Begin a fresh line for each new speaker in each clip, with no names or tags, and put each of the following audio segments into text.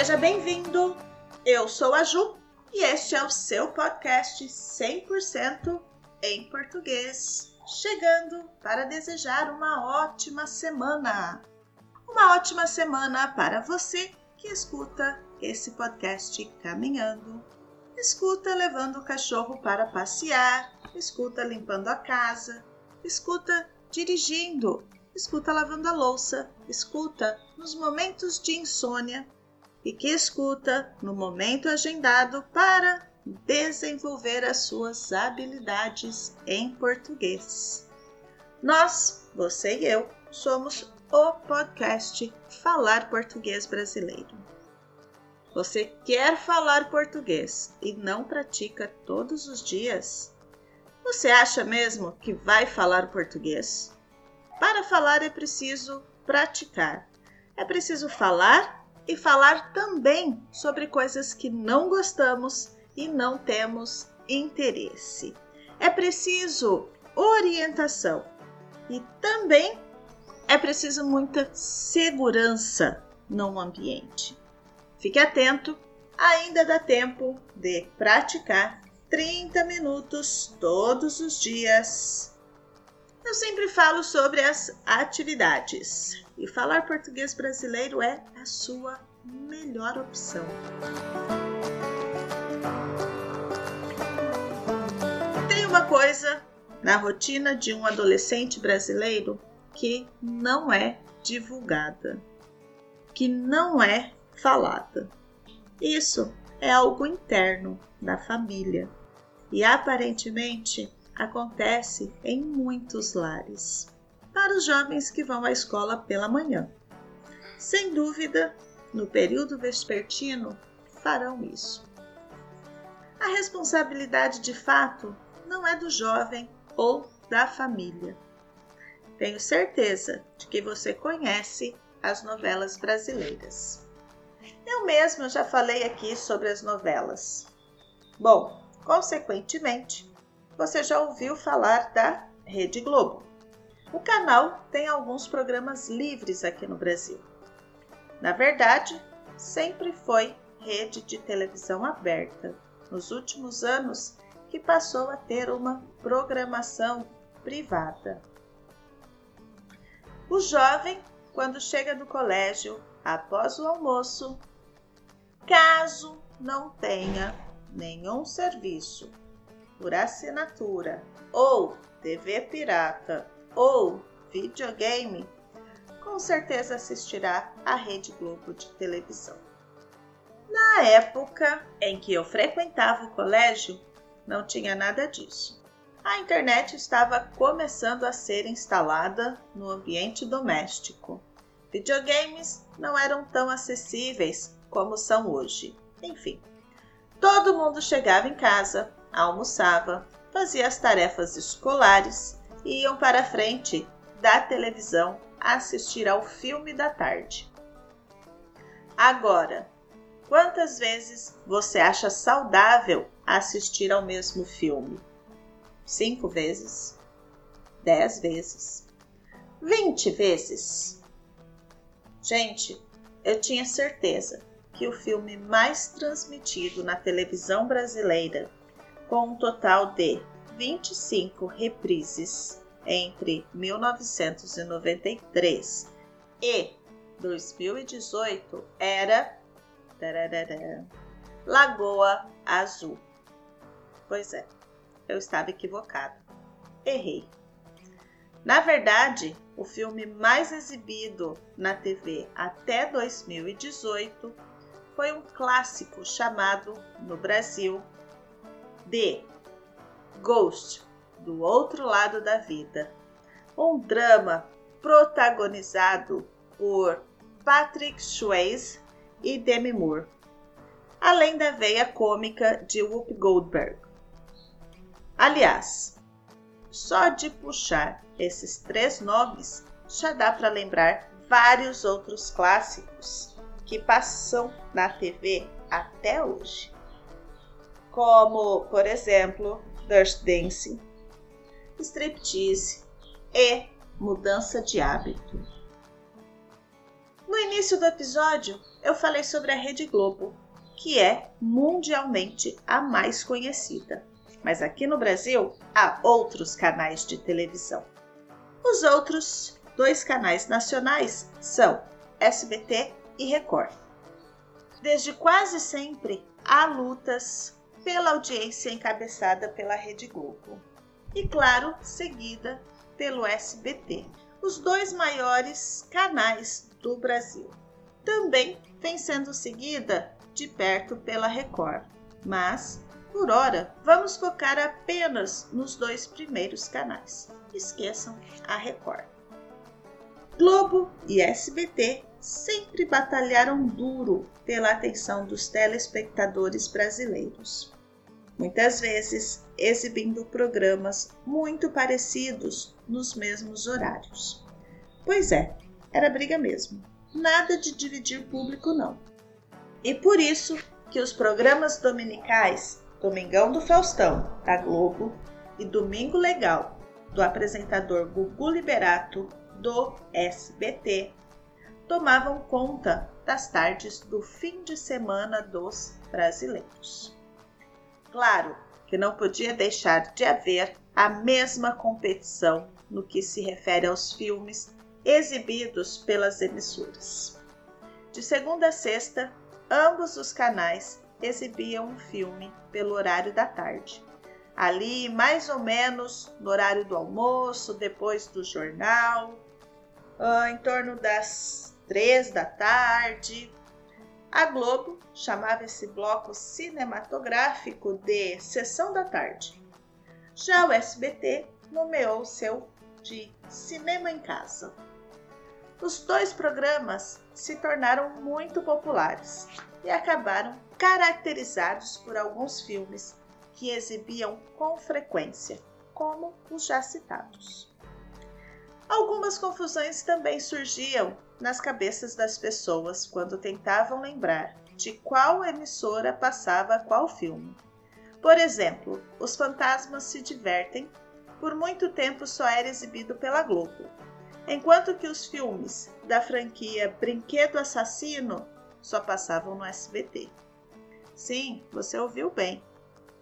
Seja bem-vindo! Eu sou a Ju e este é o seu podcast 100% em português, chegando para desejar uma ótima semana. Uma ótima semana para você que escuta esse podcast caminhando, escuta levando o cachorro para passear, escuta limpando a casa, escuta dirigindo, escuta lavando a louça, escuta nos momentos de insônia e que escuta no momento agendado para desenvolver as suas habilidades em português. Nós, você e eu, somos o podcast Falar Português Brasileiro. Você quer falar português e não pratica todos os dias? Você acha mesmo que vai falar português? Para falar é preciso praticar. É preciso falar e falar também sobre coisas que não gostamos e não temos interesse. É preciso orientação e também é preciso muita segurança no ambiente. Fique atento, ainda dá tempo de praticar 30 minutos todos os dias. Eu sempre falo sobre as atividades e falar português brasileiro é a sua melhor opção. Tem uma coisa na rotina de um adolescente brasileiro que não é divulgada, que não é falada. Isso é algo interno da família e aparentemente acontece em muitos lares para os jovens que vão à escola pela manhã. Sem dúvida, no período vespertino, farão isso. A responsabilidade de fato não é do jovem ou da família. Tenho certeza de que você conhece as novelas brasileiras. Eu mesma já falei aqui sobre as novelas. Bom, consequentemente, você já ouviu falar da Rede Globo. O canal tem alguns programas livres aqui no Brasil. Na verdade, sempre foi rede de televisão aberta. Nos últimos anos, que passou a ter uma programação privada. O jovem, quando chega do colégio após o almoço, caso não tenha nenhum serviço por assinatura ou TV pirata ou videogame, com certeza assistirá à Rede Globo de televisão. Na época em que eu frequentava o colégio, não tinha nada disso. A internet estava começando a ser instalada no ambiente doméstico. Videogames não eram tão acessíveis como são hoje. Enfim, todo mundo chegava em casa, almoçava, fazia as tarefas escolares e iam para a frente da televisão assistir ao filme da tarde. Agora, quantas vezes você acha saudável assistir ao mesmo filme? Cinco vezes? Dez vezes? Vinte vezes? Gente, eu tinha certeza que o filme mais transmitido na televisão brasileira, com um total de 25 reprises entre 1993 e 2018 era tararara, Lagoa Azul. Pois é, eu estava equivocado. Errei. Na verdade, o filme mais exibido na TV até 2018 foi um clássico chamado no Brasil de Ghost, do outro lado da vida. Um drama protagonizado por Patrick Swayze e Demi Moore, além da veia cômica de Whoopi Goldberg. Aliás, só de puxar esses três nomes já dá para lembrar vários outros clássicos que passam na TV até hoje, como, por exemplo, Dirty Dancing, striptease e mudança de hábito. No início do episódio, eu falei sobre a Rede Globo, que é mundialmente a mais conhecida. Mas aqui no Brasil há outros canais de televisão. Os outros dois canais nacionais são SBT e Record. Desde quase sempre há lutas pela audiência encabeçada pela Rede Globo e, claro, seguida pelo SBT, os dois maiores canais do Brasil. Também vem sendo seguida de perto pela Record, mas por hora vamos focar apenas nos dois primeiros canais. Esqueçam a Record. Globo e SBT sempre batalharam duro pela atenção dos telespectadores brasileiros. Muitas vezes exibindo programas muito parecidos nos mesmos horários. Pois é, era briga mesmo. Nada de dividir público, não. E por isso que os programas dominicais Domingão do Faustão, da Globo, e Domingo Legal, do apresentador Gugu Liberato, do SBT, tomavam conta das tardes do fim de semana dos brasileiros. Claro que não podia deixar de haver a mesma competição no que se refere aos filmes exibidos pelas emissoras. De segunda a sexta, ambos os canais exibiam um filme pelo horário da tarde. Ali, mais ou menos no horário do almoço, depois do jornal, ah, em torno das três da tarde. A Globo chamava esse bloco cinematográfico de Sessão da Tarde. Já o SBT nomeou seu de Cinema em Casa. Os dois programas se tornaram muito populares e acabaram caracterizados por alguns filmes que exibiam com frequência, como os já citados. Algumas confusões também surgiam nas cabeças das pessoas quando tentavam lembrar de qual emissora passava qual filme. Por exemplo, Os Fantasmas se Divertem, por muito tempo só era exibido pela Globo, enquanto que os filmes da franquia Brinquedo Assassino só passavam no SBT. Sim, você ouviu bem.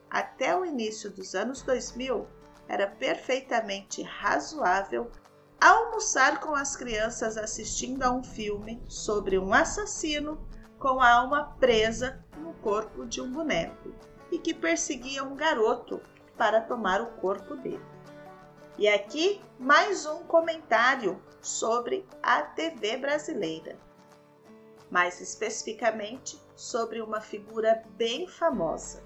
Até o início dos anos 2000, era perfeitamente razoável almoçar com as crianças assistindo a um filme sobre um assassino com a alma presa no corpo de um boneco e que perseguia um garoto para tomar o corpo dele. E aqui mais um comentário sobre a TV brasileira, mais especificamente sobre uma figura bem famosa.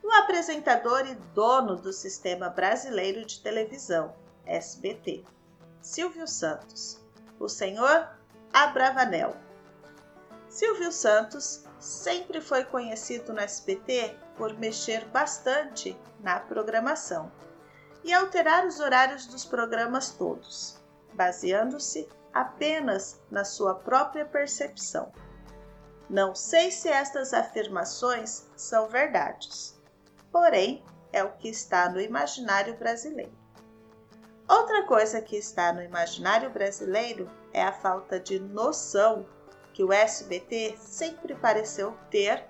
O apresentador e dono do Sistema Brasileiro de Televisão, SBT, Silvio Santos, o senhor Abravanel. Silvio Santos sempre foi conhecido no SBT por mexer bastante na programação e alterar os horários dos programas todos, baseando-se apenas na sua própria percepção. Não sei se estas afirmações são verdades, porém é o que está no imaginário brasileiro. Outra coisa que está no imaginário brasileiro é a falta de noção que o SBT sempre pareceu ter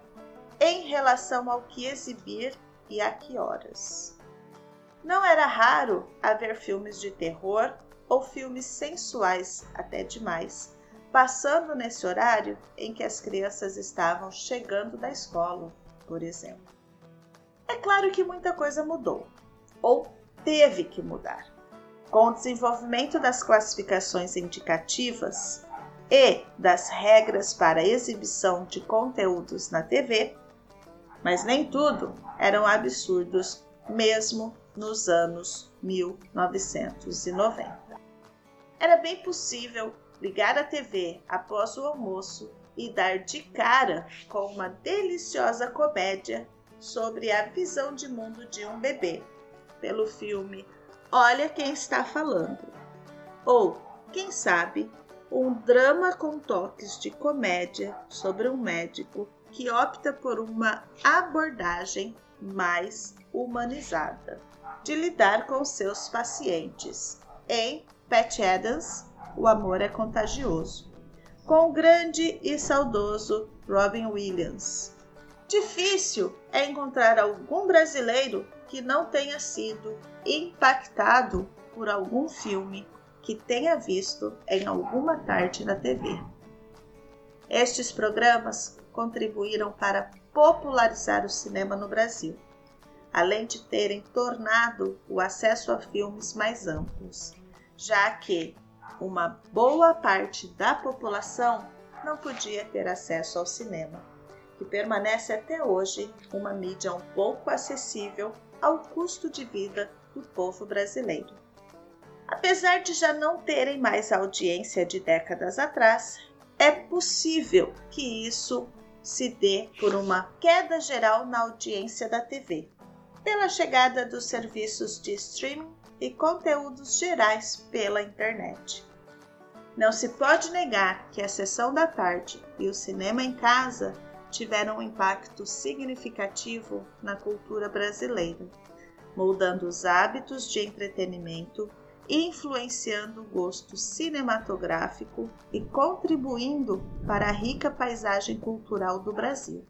em relação ao que exibir e a que horas. Não era raro haver filmes de terror ou filmes sensuais até demais, passando nesse horário em que as crianças estavam chegando da escola, por exemplo. É claro que muita coisa mudou, ou teve que mudar. Com o desenvolvimento das classificações indicativas e das regras para exibição de conteúdos na TV, mas nem tudo eram absurdos mesmo nos anos 1990. Era bem possível ligar a TV após o almoço e dar de cara com uma deliciosa comédia sobre a visão de mundo de um bebê, pelo filme Olha Quem Está Falando. Ou, quem sabe, um drama com toques de comédia sobre um médico que opta por uma abordagem mais humanizada de lidar com seus pacientes. Em Pat Adams, O Amor é Contagioso. com o grande e saudoso Robin Williams. Difícil é encontrar algum brasileiro que não tenha sido impactado por algum filme que tenha visto em alguma tarde na TV. Estes programas contribuíram para popularizar o cinema no Brasil, além de terem tornado o acesso a filmes mais amplos, já que uma boa parte da população não podia ter acesso ao cinema, que permanece até hoje uma mídia um pouco acessível ao custo de vida do povo brasileiro. Apesar de já não terem mais audiência de décadas atrás, é possível que isso se dê por uma queda geral na audiência da TV, pela chegada dos serviços de streaming e conteúdos gerais pela internet. Não se pode negar que a sessão da tarde e o cinema em casa tiveram um impacto significativo na cultura brasileira, moldando os hábitos de entretenimento influenciando o gosto cinematográfico e contribuindo para a rica paisagem cultural do Brasil.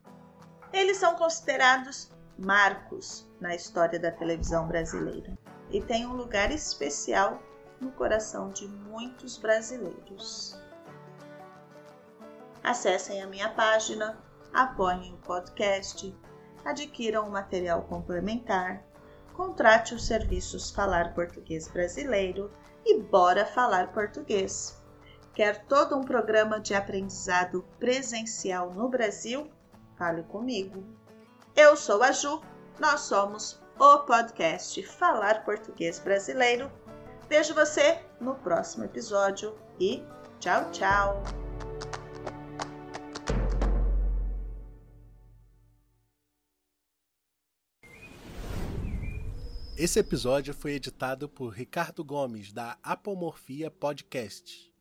Eles são considerados marcos na história da televisão brasileira e têm um lugar especial no coração de muitos brasileiros. Acessem a minha página, apoiem o podcast, adquiram o material complementar contrate os serviços Falar Português Brasileiro e bora falar português. Quer todo um programa de aprendizado presencial no Brasil? Fale comigo. Eu sou a Ju, nós somos o podcast Falar Português Brasileiro. Vejo você no próximo episódio e tchau, tchau!
Esse episódio foi editado por Ricardo Gomes, da Apomorfia Podcast.